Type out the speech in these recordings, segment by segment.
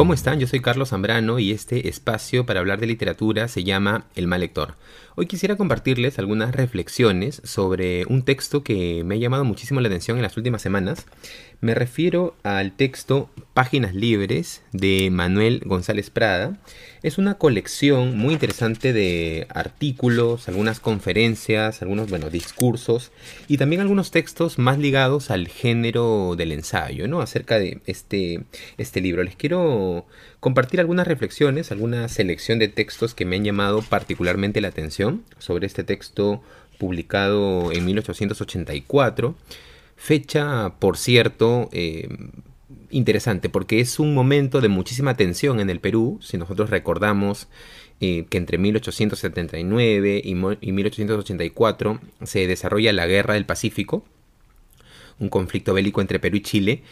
¿Cómo están? Yo soy Carlos Zambrano y este espacio para hablar de literatura se llama El mal lector. Hoy quisiera compartirles algunas reflexiones sobre un texto que me ha llamado muchísimo la atención en las últimas semanas. Me refiero al texto Páginas Libres de Manuel González Prada. Es una colección muy interesante de artículos, algunas conferencias, algunos bueno, discursos y también algunos textos más ligados al género del ensayo, ¿no? Acerca de este, este libro. Les quiero compartir algunas reflexiones, alguna selección de textos que me han llamado particularmente la atención sobre este texto publicado en 1884. Fecha, por cierto, eh, interesante porque es un momento de muchísima tensión en el Perú. Si nosotros recordamos eh, que entre 1879 y, y 1884 se desarrolla la Guerra del Pacífico, un conflicto bélico entre Perú y Chile,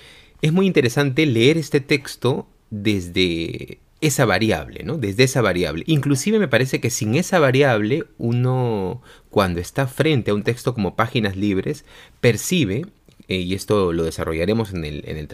es muy interesante leer este texto desde esa variable, ¿no? Desde esa variable. Inclusive me parece que sin esa variable uno cuando está frente a un texto como páginas libres percibe eh, y esto lo desarrollaremos en, el, en el,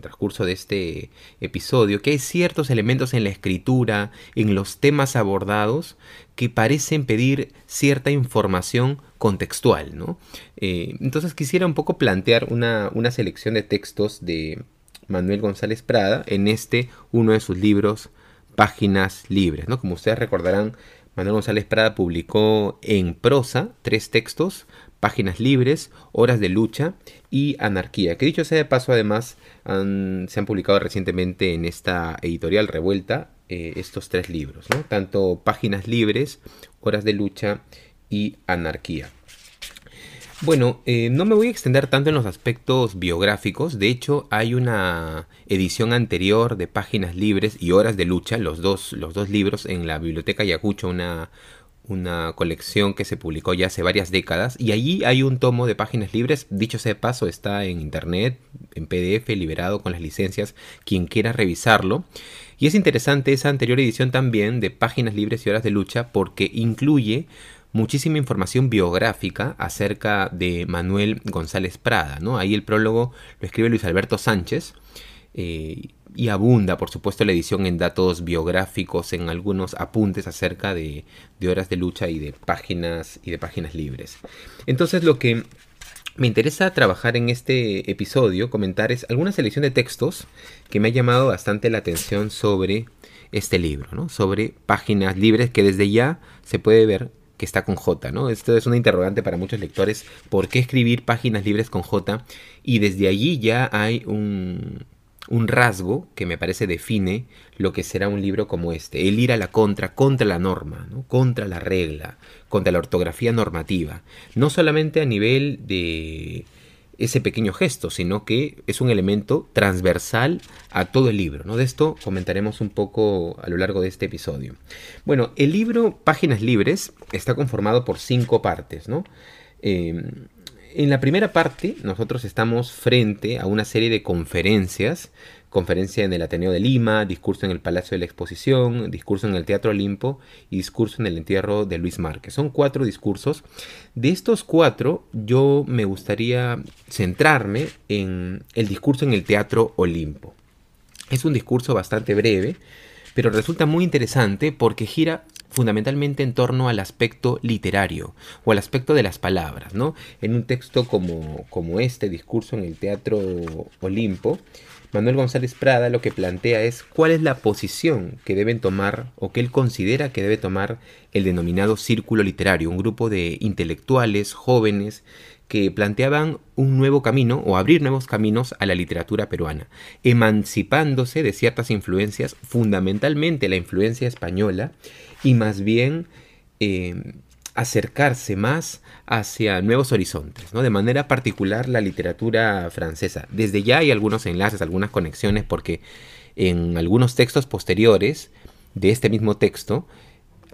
transcurso de este episodio, que hay ciertos elementos en la escritura, en los temas abordados, que parecen pedir cierta información contextual. ¿no? Eh, entonces quisiera un poco plantear una, una selección de textos de Manuel González Prada en este, uno de sus libros, Páginas Libres. ¿no? Como ustedes recordarán, Manuel González Prada publicó en prosa tres textos, Páginas Libres, Horas de Lucha y Anarquía, que dicho sea de paso además se han publicado recientemente en esta editorial revuelta eh, estos tres libros, ¿no? tanto Páginas Libres, Horas de Lucha y Anarquía. Bueno, eh, no me voy a extender tanto en los aspectos biográficos, de hecho hay una edición anterior de Páginas Libres y Horas de Lucha, los dos, los dos libros en la Biblioteca Yacucho, una, una colección que se publicó ya hace varias décadas y allí hay un tomo de páginas libres, dicho sea de paso, está en internet, en PDF, liberado con las licencias, quien quiera revisarlo. Y es interesante esa anterior edición también de páginas libres y horas de lucha porque incluye muchísima información biográfica acerca de Manuel González Prada, ¿no? Ahí el prólogo lo escribe Luis Alberto Sánchez. Eh, y abunda, por supuesto, la edición en datos biográficos, en algunos apuntes acerca de, horas de lucha y de páginas y de páginas libres. Entonces, lo que me interesa trabajar en este episodio, comentar es alguna selección de textos que me ha llamado bastante la atención sobre este libro, ¿no? Sobre páginas libres que desde ya se puede ver que está con J, ¿no? Esto es una interrogante para muchos lectores, ¿por qué escribir páginas libres con J? Y desde allí ya hay un, un rasgo que me parece define lo que será un libro como este, el ir a la contra, contra la norma, ¿no? contra la regla, contra la ortografía normativa, no solamente a nivel de ese pequeño gesto, sino que es un elemento transversal a todo el libro. ¿no? De esto comentaremos un poco a lo largo de este episodio. Bueno, el libro Páginas Libres está conformado por cinco partes. ¿no? Eh, en la primera parte, nosotros estamos frente a una serie de conferencias, conferencia en el Ateneo de Lima, discurso en el Palacio de la Exposición, discurso en el Teatro Olimpo y discurso en el entierro de Luis Márquez. Son cuatro discursos. De estos cuatro, yo me gustaría centrarme en el discurso en el Teatro Olimpo. Es un discurso bastante breve, pero resulta muy interesante porque gira fundamentalmente en torno al aspecto literario o al aspecto de las palabras, ¿no? En un texto como, como este discurso en el Teatro Olimpo, Manuel González Prada lo que plantea es cuál es la posición que deben tomar o que él considera que debe tomar el denominado círculo literario, un grupo de intelectuales jóvenes que planteaban un nuevo camino o abrir nuevos caminos a la literatura peruana, emancipándose de ciertas influencias, fundamentalmente la influencia española, y más bien eh, acercarse más hacia nuevos horizontes, ¿no? de manera particular la literatura francesa. Desde ya hay algunos enlaces, algunas conexiones, porque en algunos textos posteriores de este mismo texto,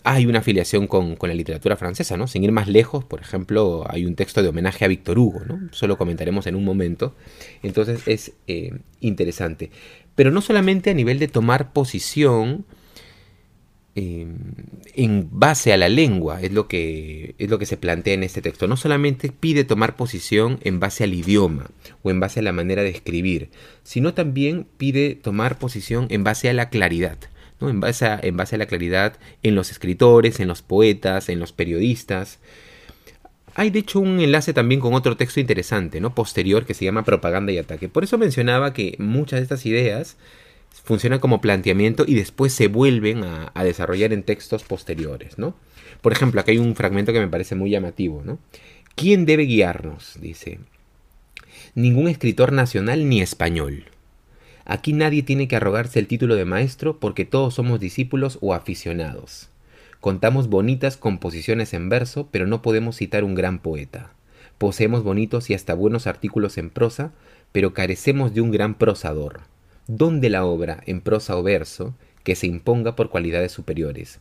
hay una afiliación con, la literatura francesa, ¿no? Sin ir más lejos, por ejemplo, hay un texto de homenaje a Víctor Hugo, ¿no? Solo comentaremos en un momento. Entonces es eh, interesante. Pero no solamente a nivel de tomar posición em, en base a la lengua, es lo, que, es lo que se plantea en este texto. No solamente pide tomar posición en base al idioma o en base a la manera de escribir, sino también pide tomar posición en base a la claridad. En, base a, a la claridad en los escritores, en los poetas, en los periodistas. Hay de hecho un enlace también con otro texto interesante, ¿no? Posterior que se llama Propaganda y Ataque. Por eso mencionaba que muchas de estas ideas funcionan como planteamiento y después se vuelven a, desarrollar en textos posteriores, ¿no? Por ejemplo, aquí hay un fragmento que me parece muy llamativo, ¿no? ¿Quién debe guiarnos? Dice. Ningún escritor nacional ni español. Aquí nadie tiene que arrogarse el título de maestro porque todos somos discípulos o aficionados. Contamos bonitas composiciones en verso, pero no podemos citar un gran poeta. Poseemos bonitos y hasta buenos artículos en prosa, pero carecemos de un gran prosador. ¿Dónde la obra, en prosa o verso, que se imponga por cualidades superiores?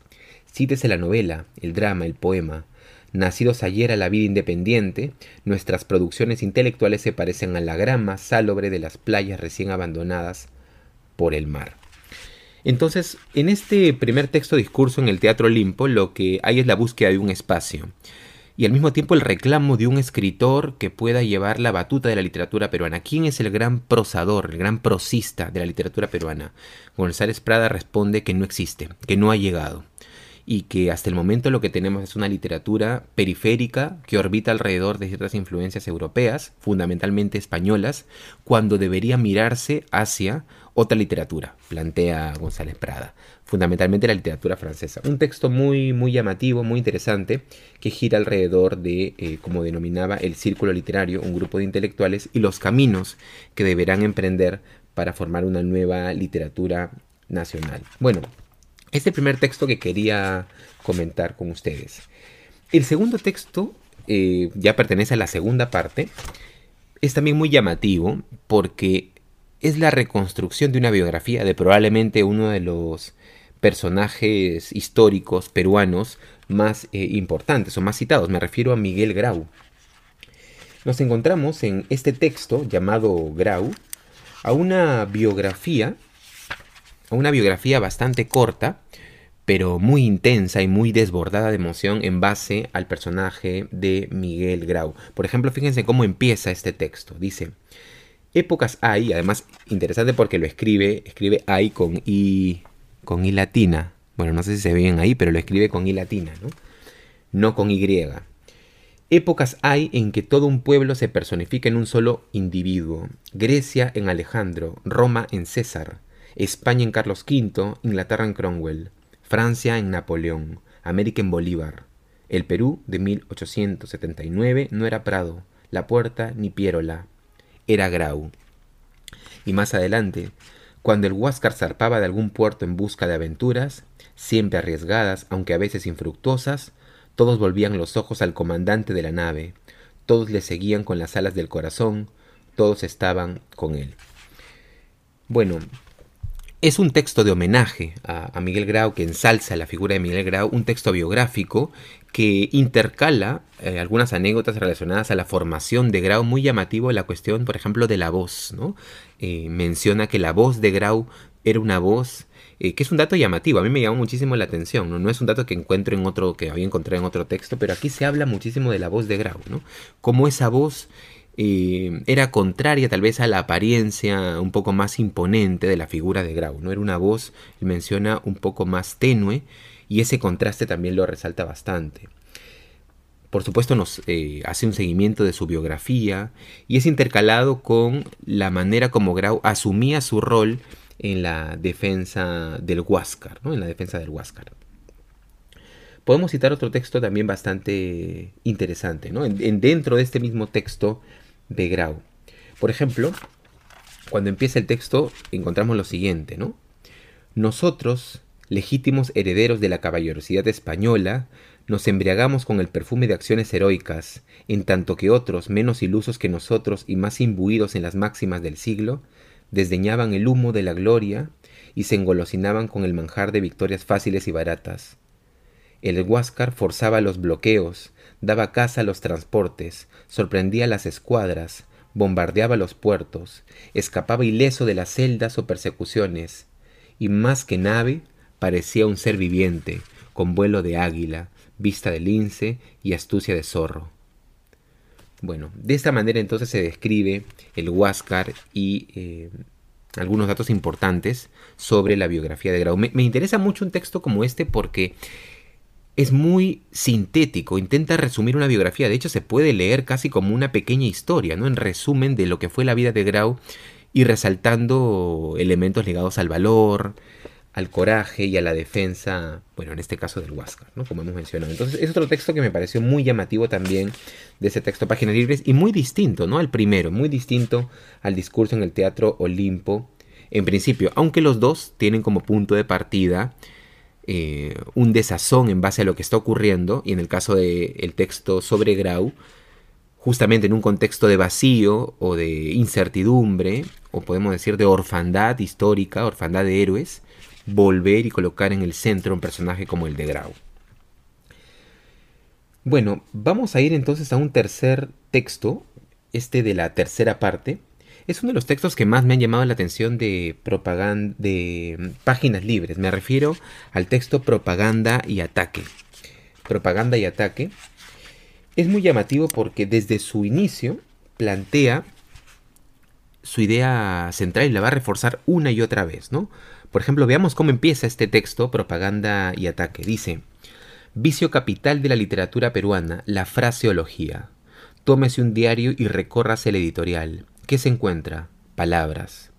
Cítese la novela, el drama, el poema. Nacidos ayer a la vida independiente, nuestras producciones intelectuales se parecen a la grama salobre de las playas recién abandonadas por el mar. Entonces, en este primer texto discurso en el Teatro Olimpo, lo que hay es la búsqueda de un espacio y al mismo tiempo el reclamo de un escritor que pueda llevar la batuta de la literatura peruana. ¿Quién es el gran prosador, el gran prosista de la literatura peruana? González Prada responde que no existe, que no ha llegado y que hasta el momento lo que tenemos es una literatura periférica que orbita alrededor de ciertas influencias europeas, fundamentalmente españolas, cuando debería mirarse hacia otra literatura, plantea González Prada, fundamentalmente la literatura francesa. Un texto muy, muy llamativo, muy interesante, que gira alrededor de, eh, como denominaba, el círculo literario, un grupo de intelectuales y los caminos que deberán emprender para formar una nueva literatura nacional. Bueno, este primer texto que quería comentar con ustedes. El segundo texto eh, ya pertenece a la segunda parte. Es también muy llamativo porque es la reconstrucción de una biografía de probablemente uno de los personajes históricos peruanos más eh, importantes o más citados. Me refiero a Miguel Grau. Nos encontramos en este texto llamado Grau a una biografía una biografía bastante corta, pero muy intensa y muy desbordada de emoción en base al personaje de Miguel Grau. Por ejemplo, fíjense cómo empieza este texto. Dice, épocas hay, además interesante porque lo escribe, escribe hay con I, con I latina. Bueno, no sé si se ven ahí, pero lo escribe con I latina, ¿no? No con Y. Épocas hay en que todo un pueblo se personifica en un solo individuo. Grecia en Alejandro, Roma en César, España en Carlos V, Inglaterra en Cromwell, Francia en Napoleón, América en Bolívar. El Perú de 1879 no era Prado, La Puerta ni Pierola, era Grau. Y más adelante, cuando el Huáscar zarpaba de algún puerto en busca de aventuras, siempre arriesgadas, aunque a veces infructuosas, todos volvían los ojos al comandante de la nave, todos le seguían con las alas del corazón, todos estaban con él. Bueno, es un texto de homenaje a, Miguel Grau que ensalza la figura de Miguel Grau, un texto biográfico que intercala eh, algunas anécdotas relacionadas a la formación de Grau, muy llamativo la cuestión, por ejemplo, de la voz. ¿no? Eh, menciona que la voz de Grau era una voz eh, que es un dato llamativo, a mí me llamó muchísimo la atención, ¿no? no es un dato que encuentro en otro, que había encontrado en otro texto, pero aquí se habla muchísimo de la voz de Grau, ¿no? Como esa voz era contraria tal vez a la apariencia un poco más imponente de la figura de Grau. ¿no? Era una voz, menciona, un poco más tenue y ese contraste también lo resalta bastante. Por supuesto nos eh, hace un seguimiento de su biografía y es intercalado con la manera como Grau asumía su rol en la defensa del Huáscar, ¿no? en la defensa del. Podemos citar otro texto también bastante interesante. ¿no? en, dentro de este mismo texto de Grau. Por ejemplo, cuando empieza el texto encontramos lo siguiente, ¿no? Nosotros, legítimos herederos de la caballerosidad española, nos embriagamos con el perfume de acciones heroicas, en tanto que otros, menos ilusos que nosotros y más imbuidos en las máximas del siglo, desdeñaban el humo de la gloria y se engolosinaban con el manjar de victorias fáciles y baratas. El Huáscar forzaba los bloqueos, daba caza a los transportes, sorprendía las escuadras, bombardeaba los puertos, escapaba ileso de las celdas o persecuciones, y más que nave, parecía un ser viviente, con vuelo de águila, vista de lince y astucia de zorro. Bueno, de esta manera entonces se describe el Huáscar y eh, algunos datos importantes sobre la biografía de Grau. Me, interesa mucho un texto como este porque es muy sintético, intenta resumir una biografía, de hecho se puede leer casi como una pequeña historia, ¿no? En resumen de lo que fue la vida de Grau y resaltando elementos ligados al valor, al coraje y a la defensa, bueno, en este caso del Huáscar, ¿no? Como hemos mencionado. Entonces, es otro texto que me pareció muy llamativo también de ese texto Páginas Libres y muy distinto, ¿no? Al primero, muy distinto al discurso en el Teatro Olimpo, en principio, aunque los dos tienen como punto de partida eh, un desazón en base a lo que está ocurriendo, y en el caso del texto sobre Grau, justamente en un contexto de vacío o de incertidumbre, o podemos decir de orfandad histórica, orfandad de héroes, volver y colocar en el centro un personaje como el de Grau. Bueno, vamos a ir entonces a un tercer texto, este de la tercera parte. Es uno de los textos que más me han llamado la atención de de mm, páginas libres. Me refiero al texto Propaganda y ataque. Propaganda y ataque es muy llamativo porque desde su inicio plantea su idea central y la va a reforzar una y otra vez, ¿no? Por ejemplo, veamos cómo empieza este texto, Propaganda y Ataque. Dice, Vicio capital de la literatura peruana, la fraseología. Tómese un diario y recórrase el editorial. ¿Qué se encuentra? Palabras.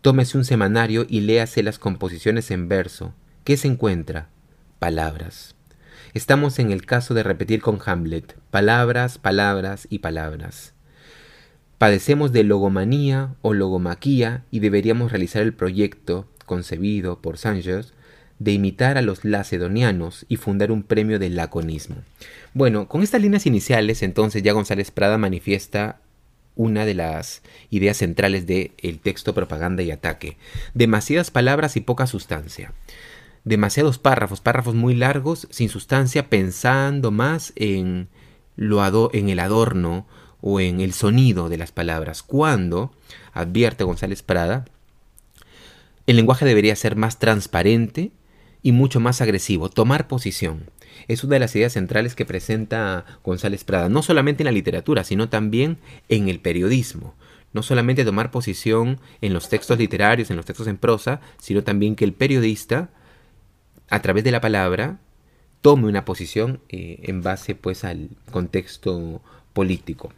Tómese un semanario y léase las composiciones en verso. ¿Qué se encuentra? Palabras. Estamos en el caso de repetir con Hamlet, palabras, palabras y palabras. Padecemos de logomanía o logomaquía y deberíamos realizar el proyecto concebido por Sanchez, de imitar a los lacedonianos y fundar un premio de laconismo. Bueno, con estas líneas iniciales, entonces ya González Prada manifiesta una de las ideas centrales del el texto Propaganda y Ataque. Demasiadas palabras y poca sustancia. Demasiados párrafos, párrafos muy largos, sin sustancia, pensando más en, lo en el adorno o en el sonido de las palabras. Cuando, advierte González Prada, el lenguaje debería ser más transparente y mucho más agresivo, tomar posición. Es una de las ideas centrales que presenta González Prada, no solamente en la literatura, sino también en el periodismo. No solamente tomar posición en los textos literarios, en los textos en prosa, sino también que el periodista, a través de la palabra, tome una posición eh, en base pues al contexto político.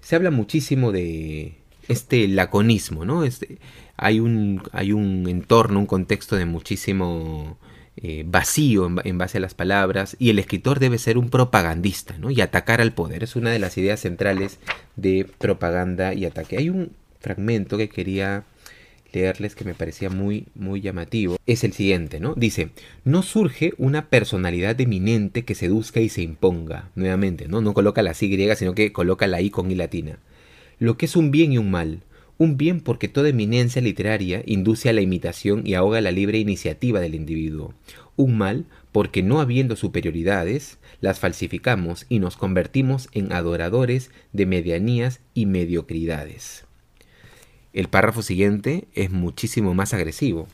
Se habla muchísimo de este laconismo, ¿no? Este, hay un, hay un entorno, un contexto de muchísimo eh, vacío en, base a las palabras y el escritor debe ser un propagandista ¿no? y atacar al poder. Es una de las ideas centrales de propaganda y ataque. Hay un fragmento que quería leerles que me parecía muy muy llamativo es el siguiente, ¿no? Dice, no surge una personalidad eminente que seduzca y se imponga, nuevamente, ¿no? No coloca la griega, sino que coloca la I con I latina. Lo que es un bien y un mal, un bien porque toda eminencia literaria induce a la imitación y ahoga la libre iniciativa del individuo. Un mal porque no habiendo superioridades, las falsificamos y nos convertimos en adoradores de medianías y mediocridades. El párrafo siguiente es muchísimo más agresivo.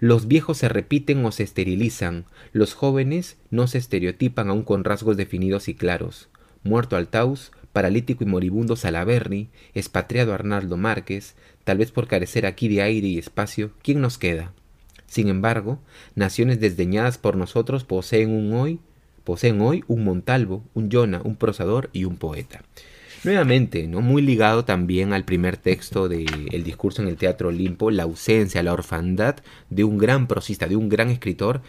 Los viejos se repiten o se esterilizan, los jóvenes no se estereotipan aún con rasgos definidos y claros. Muerto Altaus, paralítico y moribundo Salaberry, expatriado Arnaldo Márquez, tal vez por carecer aquí de aire y espacio, ¿quién nos queda? Sin embargo, naciones desdeñadas por nosotros poseen un hoy, poseen hoy un Montalvo, un Jona, un prosador y un poeta. Nuevamente, ¿no? muy ligado también al primer texto del discurso en el Teatro Olimpo, la ausencia, la orfandad de un gran prosista, de un gran escritor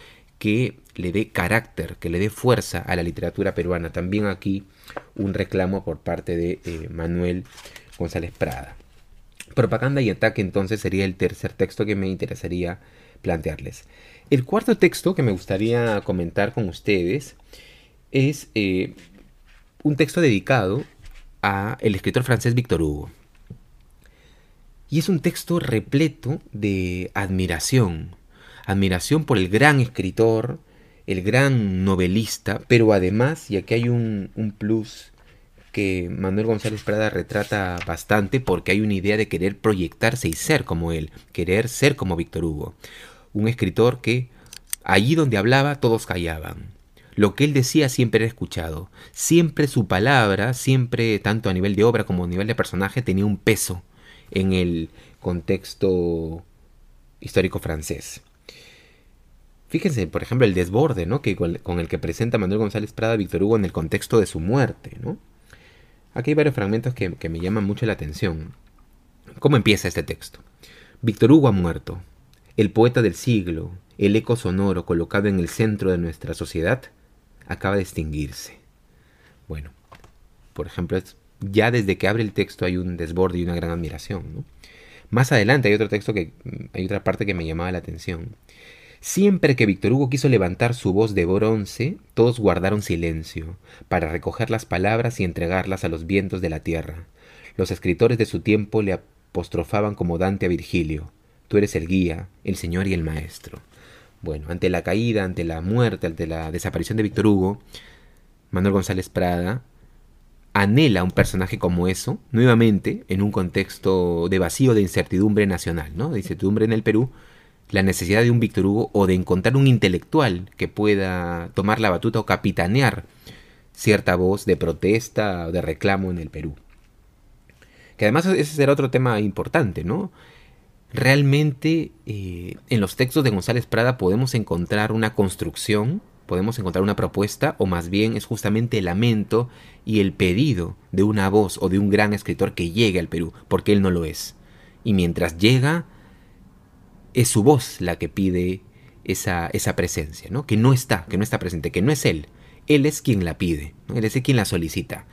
que le dé carácter, que le dé fuerza a la literatura peruana. También aquí un reclamo por parte de eh, Manuel González Prada. Propaganda y ataque entonces sería el tercer texto que me interesaría plantearles. El cuarto texto que me gustaría comentar con ustedes es eh, un texto dedicado a el escritor francés Victor Hugo. Y es un texto repleto de admiración, admiración por el gran escritor, el gran novelista, pero además, y aquí hay un, plus que Manuel González Prada retrata bastante porque hay una idea de querer proyectarse y ser como él, querer ser como Víctor Hugo. un escritor que allí donde hablaba todos callaban. Lo que él decía siempre era escuchado. Siempre su palabra, siempre tanto a nivel de obra como a nivel de personaje, tenía un peso en el contexto histórico francés. Fíjense, por ejemplo, el desborde ¿no? que con, el que presenta Manuel González Prada a Víctor Hugo en el contexto de su muerte. Aquí hay varios fragmentos que, que me llaman mucho la atención. ¿Cómo empieza este texto? Víctor Hugo ha muerto. El poeta del siglo, el eco sonoro colocado en el centro de nuestra sociedad, acaba de extinguirse. Bueno, por ejemplo, ya desde que abre el texto hay un desborde y una gran admiración. Más adelante hay otro texto que hay otra parte que me llamaba la atención. Siempre que Víctor Hugo quiso levantar su voz de bronce, todos guardaron silencio, para recoger las palabras y entregarlas a los vientos de la tierra. Los escritores de su tiempo le apostrofaban como Dante a Virgilio. Tú eres el guía, el señor y el maestro. Bueno, ante la caída, ante la muerte, ante la desaparición de Víctor Hugo, Manuel González Prada anhela un personaje como eso, nuevamente en un contexto de vacío de incertidumbre nacional, ¿no? De incertidumbre en el Perú, la necesidad de un Víctor Hugo o de encontrar un intelectual que pueda tomar la batuta o capitanear cierta voz de protesta o de reclamo en el Perú. Que además ese será otro tema importante, ¿no? Realmente eh, en los textos de González Prada podemos encontrar una construcción podemos encontrar una propuesta o más bien es justamente el lamento y el pedido de una voz o de un gran escritor que llegue al Perú, porque él no lo es. Y mientras llega, es su voz la que pide esa, esa presencia, ¿no? que no está, que no está presente, que no es él. Él es quien la pide, él es quien la solicita,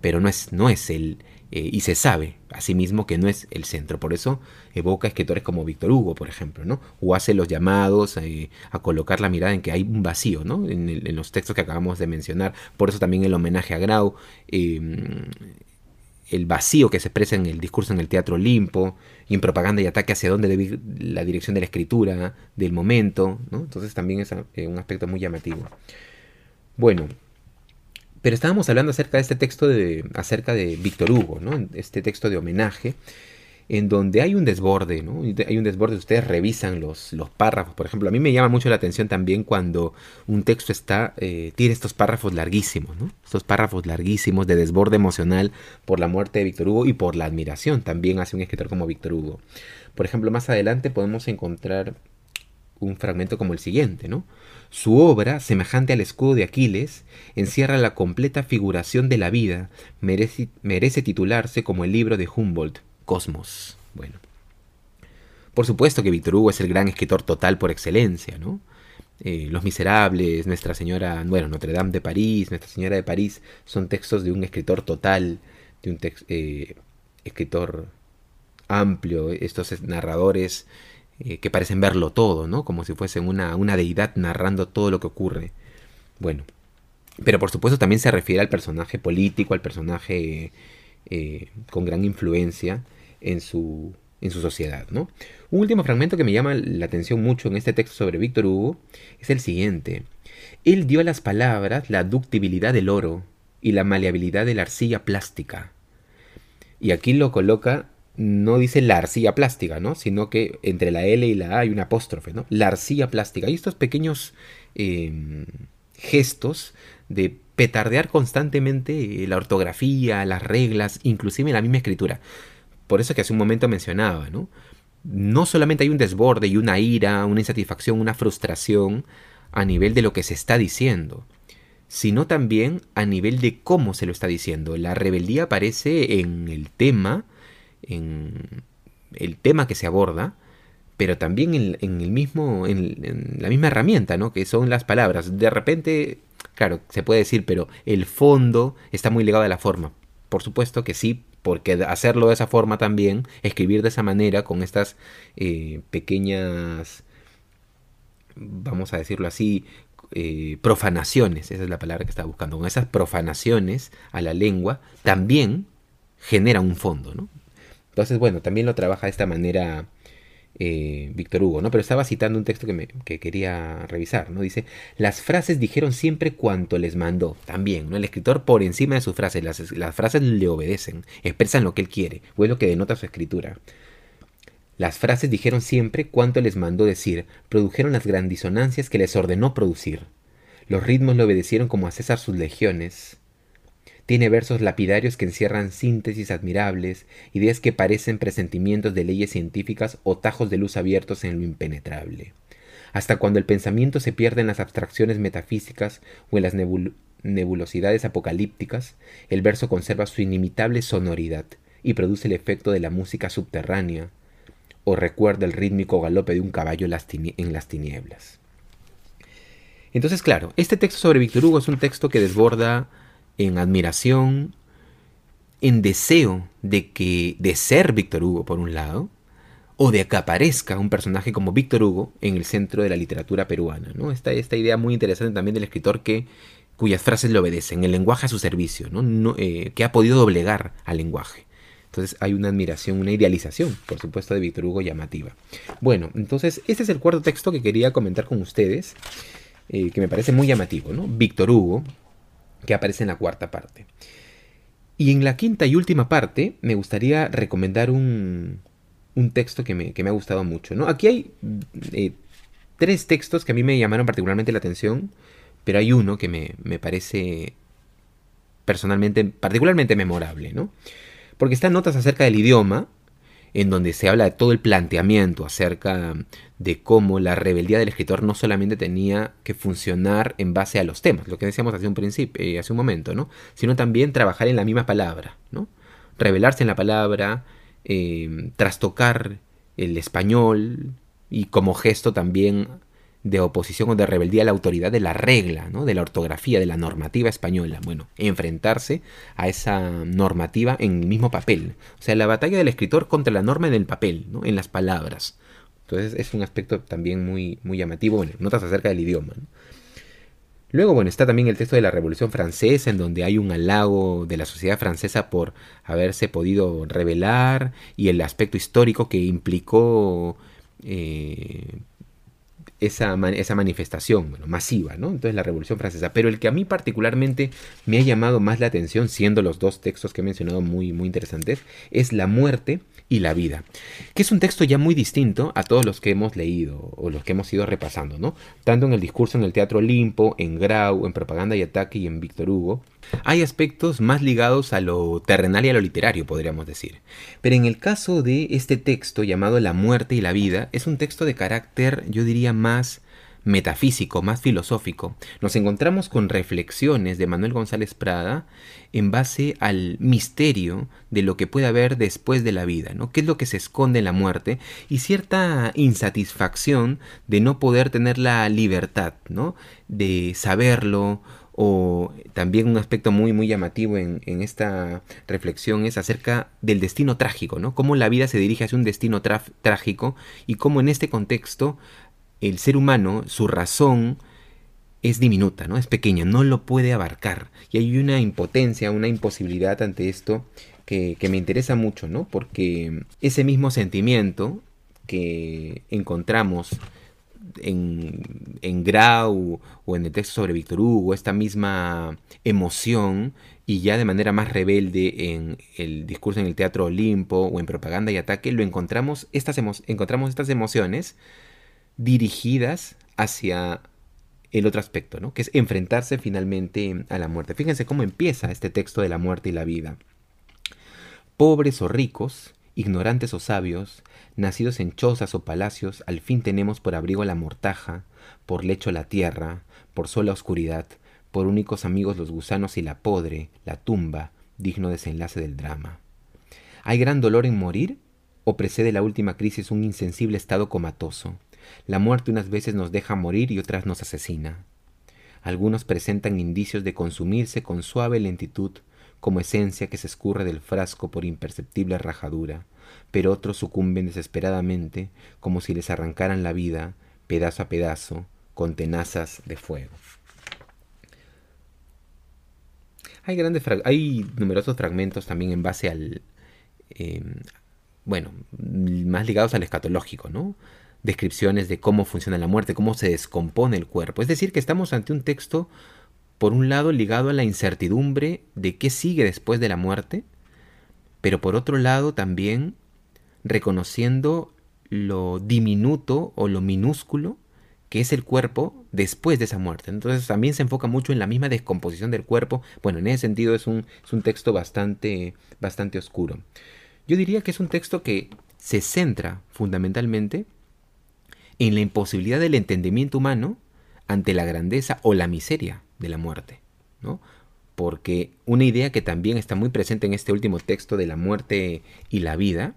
pero no es, no es él eh, y se sabe asimismo que no es el centro. Por eso evoca escritores como Víctor Hugo, por ejemplo, ¿no? o hace los llamados eh, a colocar la mirada en que hay un vacío ¿no? en, los textos que acabamos de mencionar. Por eso también el homenaje a Grau. Em, el vacío que se expresa en el discurso en el Teatro Olimpo, y en propaganda y ataque hacia dónde debe ir la dirección de la escritura, del momento. Entonces también es eh, un aspecto muy llamativo. Bueno, pero estábamos hablando acerca de este texto de, acerca de Víctor Hugo, ¿no? Este texto de homenaje, en donde hay un desborde, ¿no? Hay un desborde, ustedes revisan los, párrafos, por ejemplo, a mí me llama mucho la atención también cuando un texto está, eh, tiene estos párrafos larguísimos, ¿no? Estos párrafos larguísimos de desborde emocional por la muerte de Víctor Hugo y por la admiración también hacia un escritor como Víctor Hugo. Por ejemplo, más adelante podemos encontrar un fragmento como el siguiente, ¿no? Su obra, semejante al escudo de Aquiles, encierra la completa figuración de la vida, merece titularse como el libro de Humboldt, Cosmos. Bueno. Por supuesto que Víctor Hugo es el gran escritor total por excelencia, ¿no? Eh, Los Miserables, Nuestra Señora, bueno, Notre Dame de París, Nuestra Señora de París, son textos de un escritor total, de un eh, escritor amplio, estos narradores eh, que parecen verlo todo, ¿no? Como si fuesen una, una deidad narrando todo lo que ocurre. Bueno, pero por supuesto también se refiere al personaje político, al personaje con gran influencia en su, en su sociedad, ¿no? Un último fragmento que me llama la atención mucho en este texto sobre Víctor Hugo es el siguiente. Él dio a las palabras la ductibilidad del oro y la maleabilidad de la arcilla plástica. Y aquí lo coloca no dice la arcilla plástica, ¿no? Sino que entre la L y la A hay un apóstrofe, ¿no? La arcilla plástica. Y estos pequeños em, gestos de petardear constantemente la ortografía, las reglas, inclusive la misma escritura. Por eso que hace un momento mencionaba, ¿no? No solamente hay un desborde y una ira, una insatisfacción, una frustración a nivel de lo que se está diciendo, sino también a nivel de cómo se lo está diciendo. La rebeldía aparece en el tema, en el tema que se aborda, pero también en, el mismo, en, la misma herramienta, ¿no? Que son las palabras. De repente, claro, se puede decir, pero el fondo está muy ligado a la forma. Por supuesto que sí, porque hacerlo de esa forma también, escribir de esa manera, con estas eh, pequeñas, vamos a decirlo así, eh, profanaciones, esa es la palabra que estaba buscando, con esas profanaciones a la lengua, también genera un fondo, ¿no? Entonces, bueno, también lo trabaja de esta manera eh, Víctor Hugo, ¿no? Pero estaba citando un texto que, me, que quería revisar, ¿no? Dice, las frases dijeron siempre cuanto les mandó, también, ¿no? El escritor por encima de sus frases, las, las frases le obedecen, expresan lo que él quiere, o es lo que denota su escritura. Las frases dijeron siempre cuanto les mandó decir, produjeron las grandisonancias que les ordenó producir. Los ritmos le obedecieron como a César sus legiones. Tiene versos lapidarios que encierran síntesis admirables, ideas que parecen presentimientos de leyes científicas o tajos de luz abiertos en lo impenetrable. Hasta cuando el pensamiento se pierde en las abstracciones metafísicas o en las nebulosidades apocalípticas, el verso conserva su inimitable sonoridad y produce el efecto de la música subterránea, o recuerda el rítmico galope de un caballo en las tinieblas. Entonces, claro, este texto sobre Víctor Hugo es un texto que desborda en admiración, en deseo de que de ser Víctor Hugo por un lado, o de que aparezca un personaje como Víctor Hugo en el centro de la literatura peruana. ¿no? Esta, esta idea muy interesante también del escritor que, cuyas frases le obedecen, el lenguaje a su servicio, ¿no? Eh, que ha podido doblegar al lenguaje. Entonces hay una admiración, una idealización, por supuesto, de Víctor Hugo llamativa. Bueno, entonces este es el cuarto texto que quería comentar con ustedes, eh, que me parece muy llamativo, ¿no? Víctor Hugo, que aparece en la cuarta parte. Y en la quinta y última parte me gustaría recomendar un, un texto que me, que me, ha gustado mucho, ¿no? Aquí hay eh, tres textos que a mí me llamaron particularmente la atención, pero hay uno que me, me parece personalmente, particularmente memorable, ¿no? porque están notas acerca del idioma, en donde se habla de todo el planteamiento acerca de cómo la rebeldía del escritor no solamente tenía que funcionar en base a los temas, lo que decíamos hace un principio, eh, hace un momento, ¿no? sino también trabajar en la misma palabra, ¿no? revelarse en la palabra, eh, trastocar el español y como gesto también de oposición o de rebeldía a la autoridad de la regla, ¿no? de la ortografía, de la normativa española. Bueno, enfrentarse a esa normativa en el mismo papel. O sea, la batalla del escritor contra la norma en el papel, ¿no? en las palabras. Entonces es un aspecto también muy, muy llamativo. Bueno, notas acerca del idioma. Luego, bueno, está también el texto de la Revolución Francesa, en donde hay un halago de la sociedad francesa por haberse podido revelar y el aspecto histórico que implicó eh, esa, esa manifestación masiva, ¿no? Entonces la Revolución Francesa. Pero el que a mí particularmente me ha llamado más la atención, siendo los dos textos que he mencionado muy, muy interesantes, es La muerte y la vida, que es un texto ya muy distinto a todos los que hemos leído o los que hemos ido repasando, ¿no? Tanto en el discurso en el Teatro Olimpo, en Grau, en Propaganda y Ataque y en Víctor Hugo, hay aspectos más ligados a lo terrenal y a lo literario, podríamos decir. Pero en el caso de este texto llamado La muerte y la vida, es un texto de carácter, yo diría, más metafísico, más filosófico. Nos encontramos con reflexiones de Manuel González Prada en base al misterio de lo que puede haber después de la vida, ¿no? ¿Qué es lo que se esconde en la muerte? Y cierta insatisfacción de no poder tener la libertad, ¿no? De saberlo o también un aspecto muy muy llamativo en, esta reflexión es acerca del destino trágico, ¿no? Cómo la vida se dirige hacia un destino trágico y cómo en este contexto el ser humano, su razón es diminuta, ¿no? Es pequeña, no lo puede abarcar. Y hay una impotencia, una imposibilidad ante esto que, que me interesa mucho, ¿no? Porque ese mismo sentimiento que encontramos en, en Grau o en el texto sobre Víctor Hugo, esta misma emoción, y ya de manera más rebelde en el discurso en el Teatro Olimpo o en Propaganda y Ataque, lo encontramos estas, encontramos estas emociones dirigidas hacia el otro aspecto, ¿no? que es enfrentarse finalmente a la muerte. Fíjense cómo empieza este texto de la muerte y la vida. Pobres o ricos, ignorantes o sabios, nacidos en chozas o palacios, al fin tenemos por abrigo la mortaja, por lecho la tierra, por sola oscuridad, por únicos amigos los gusanos y la podre, la tumba, digno desenlace del drama. ¿Hay gran dolor en morir? ¿O precede la última crisis un insensible estado comatoso? La muerte unas veces nos deja morir y otras nos asesina. Algunos presentan indicios de consumirse con suave lentitud, como esencia que se escurre del frasco por imperceptible rajadura, pero otros sucumben desesperadamente, como si les arrancaran la vida, pedazo a pedazo, con tenazas de fuego. Hay, grandes hay numerosos fragmentos también en base al... Em, bueno, más ligados al escatológico, ¿no? Descripciones de cómo funciona la muerte, cómo se descompone el cuerpo. Es decir, que estamos ante un texto por un lado ligado a la incertidumbre de qué sigue después de la muerte, pero por otro lado también reconociendo lo diminuto o lo minúsculo que es el cuerpo después de esa muerte. Entonces también se enfoca mucho en la misma descomposición del cuerpo. Bueno, en ese sentido es un, es un texto bastante, bastante oscuro. Yo diría que es un texto que se centra fundamentalmente en la imposibilidad del entendimiento humano ante la grandeza o la miseria de la muerte, ¿no? Porque una idea que también está muy presente en este último texto de la muerte y la vida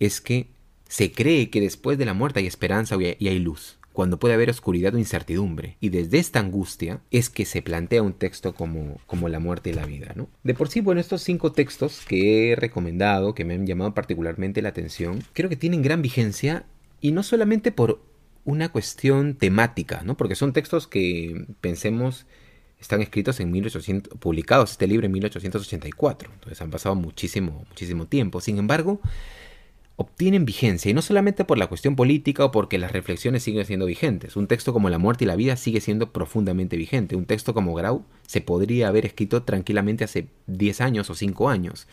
es que se cree que después de la muerte hay esperanza y hay luz cuando puede haber oscuridad o incertidumbre. Y desde esta angustia es que se plantea un texto como, como la muerte y la vida. ¿no? De por sí, bueno, estos cinco textos que he recomendado, que me han llamado particularmente la atención, creo que tienen gran vigencia y no solamente por una cuestión temática, ¿no? porque son textos que pensemos están escritos en 1800, publicados este libro en 1884, entonces han pasado muchísimo, muchísimo tiempo. Sin embargo, obtienen vigencia, y no solamente por la cuestión política o porque las reflexiones siguen siendo vigentes. Un texto como La muerte y la vida sigue siendo profundamente vigente. Un texto como Grau se podría haber escrito tranquilamente hace 10 años o 5 años.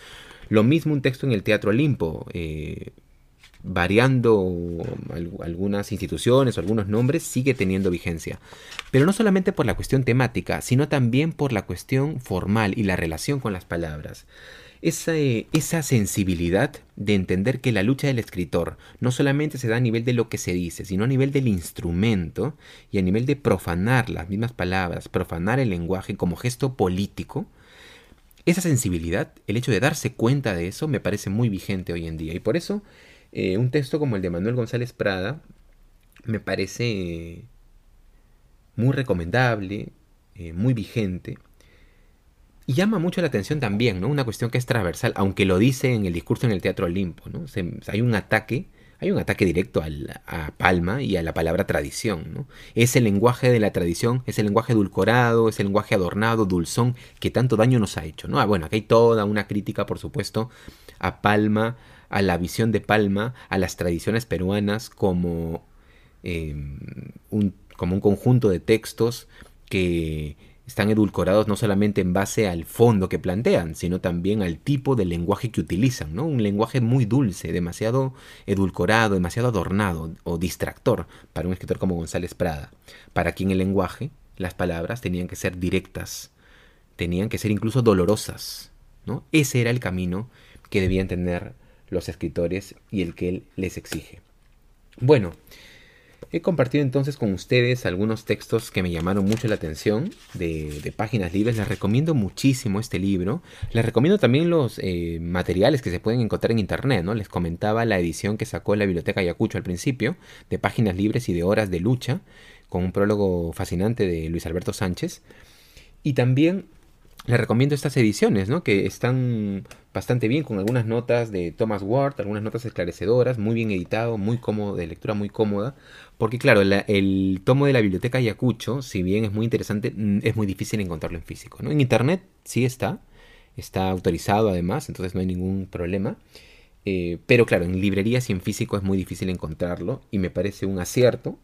Lo mismo un texto en el Teatro Olimpo, eh, variando algunas instituciones o algunos nombres, sigue teniendo vigencia. Pero no solamente por la cuestión temática, sino también por la cuestión formal y la relación con las palabras esa, esa sensibilidad de entender que la lucha del escritor no solamente se da a nivel de lo que se dice, sino a nivel del instrumento y a nivel de profanar las mismas palabras, profanar el lenguaje como gesto político, esa sensibilidad, el hecho de darse cuenta de eso, me parece muy vigente hoy en día. Y por eso, eh, un texto como el de Manuel González Prada me parece muy recomendable, eh, muy vigente, y llama mucho la atención también, ¿no? Una cuestión que es transversal, aunque lo dice en el discurso en el Teatro Olimpo, ¿no? hay un ataque, hay un ataque directo a Palma y a la palabra tradición, ¿no? Es el lenguaje de la tradición, es el lenguaje edulcorado, es el lenguaje adornado, dulzón, que tanto daño nos ha hecho, ¿no? Ah, bueno, aquí hay toda una crítica, por supuesto, a Palma, a la visión de Palma, a las tradiciones peruanas como, em, un, como un conjunto de textos que están edulcorados no solamente en base al fondo que plantean, sino también al tipo de lenguaje que utilizan, ¿no? Un lenguaje muy dulce, demasiado edulcorado, demasiado adornado o distractor para un escritor como González Prada, para quien el lenguaje, las palabras tenían que ser directas, tenían que ser incluso dolorosas, ¿no? Ese era el camino que debían tener los escritores y el que él les exige. Bueno, He compartido entonces con ustedes algunos textos que me llamaron mucho la atención de, páginas libres. Les recomiendo muchísimo este libro. Les recomiendo también los eh, materiales que se pueden encontrar en internet. ¿no? Les comentaba la edición que sacó la Biblioteca Ayacucho al principio, de páginas libres y de horas de lucha, con un prólogo fascinante de Luis Alberto Sánchez. Y también les recomiendo estas ediciones, ¿no? Que están bastante bien, con algunas notas de Thomas Ward, algunas notas esclarecedoras, muy bien editado, muy cómodo, de lectura muy cómoda. Porque claro, el tomo de la biblioteca Ayacucho, si bien es muy interesante, mm, es muy difícil encontrarlo en físico, ¿no? En internet sí está, está autorizado además, entonces no hay ningún problema. Eh, pero claro, en librerías y en físico es muy difícil encontrarlo y me parece un acierto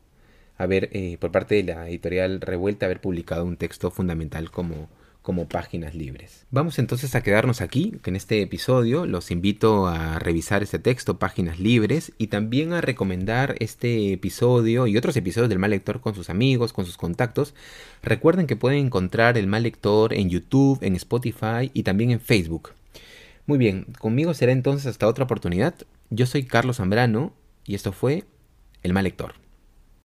haber, eh, por parte de la editorial Revuelta, haber publicado un texto fundamental como como páginas libres. Vamos entonces a quedarnos aquí, en este episodio los invito a revisar este texto, páginas libres, y también a recomendar este episodio y otros episodios del Mal Lector con sus amigos, con sus contactos. Recuerden que pueden encontrar el Mal Lector en YouTube, en Spotify y también en Facebook. Muy bien, conmigo será entonces hasta otra oportunidad. Yo soy Carlos Zambrano y esto fue El Mal Lector.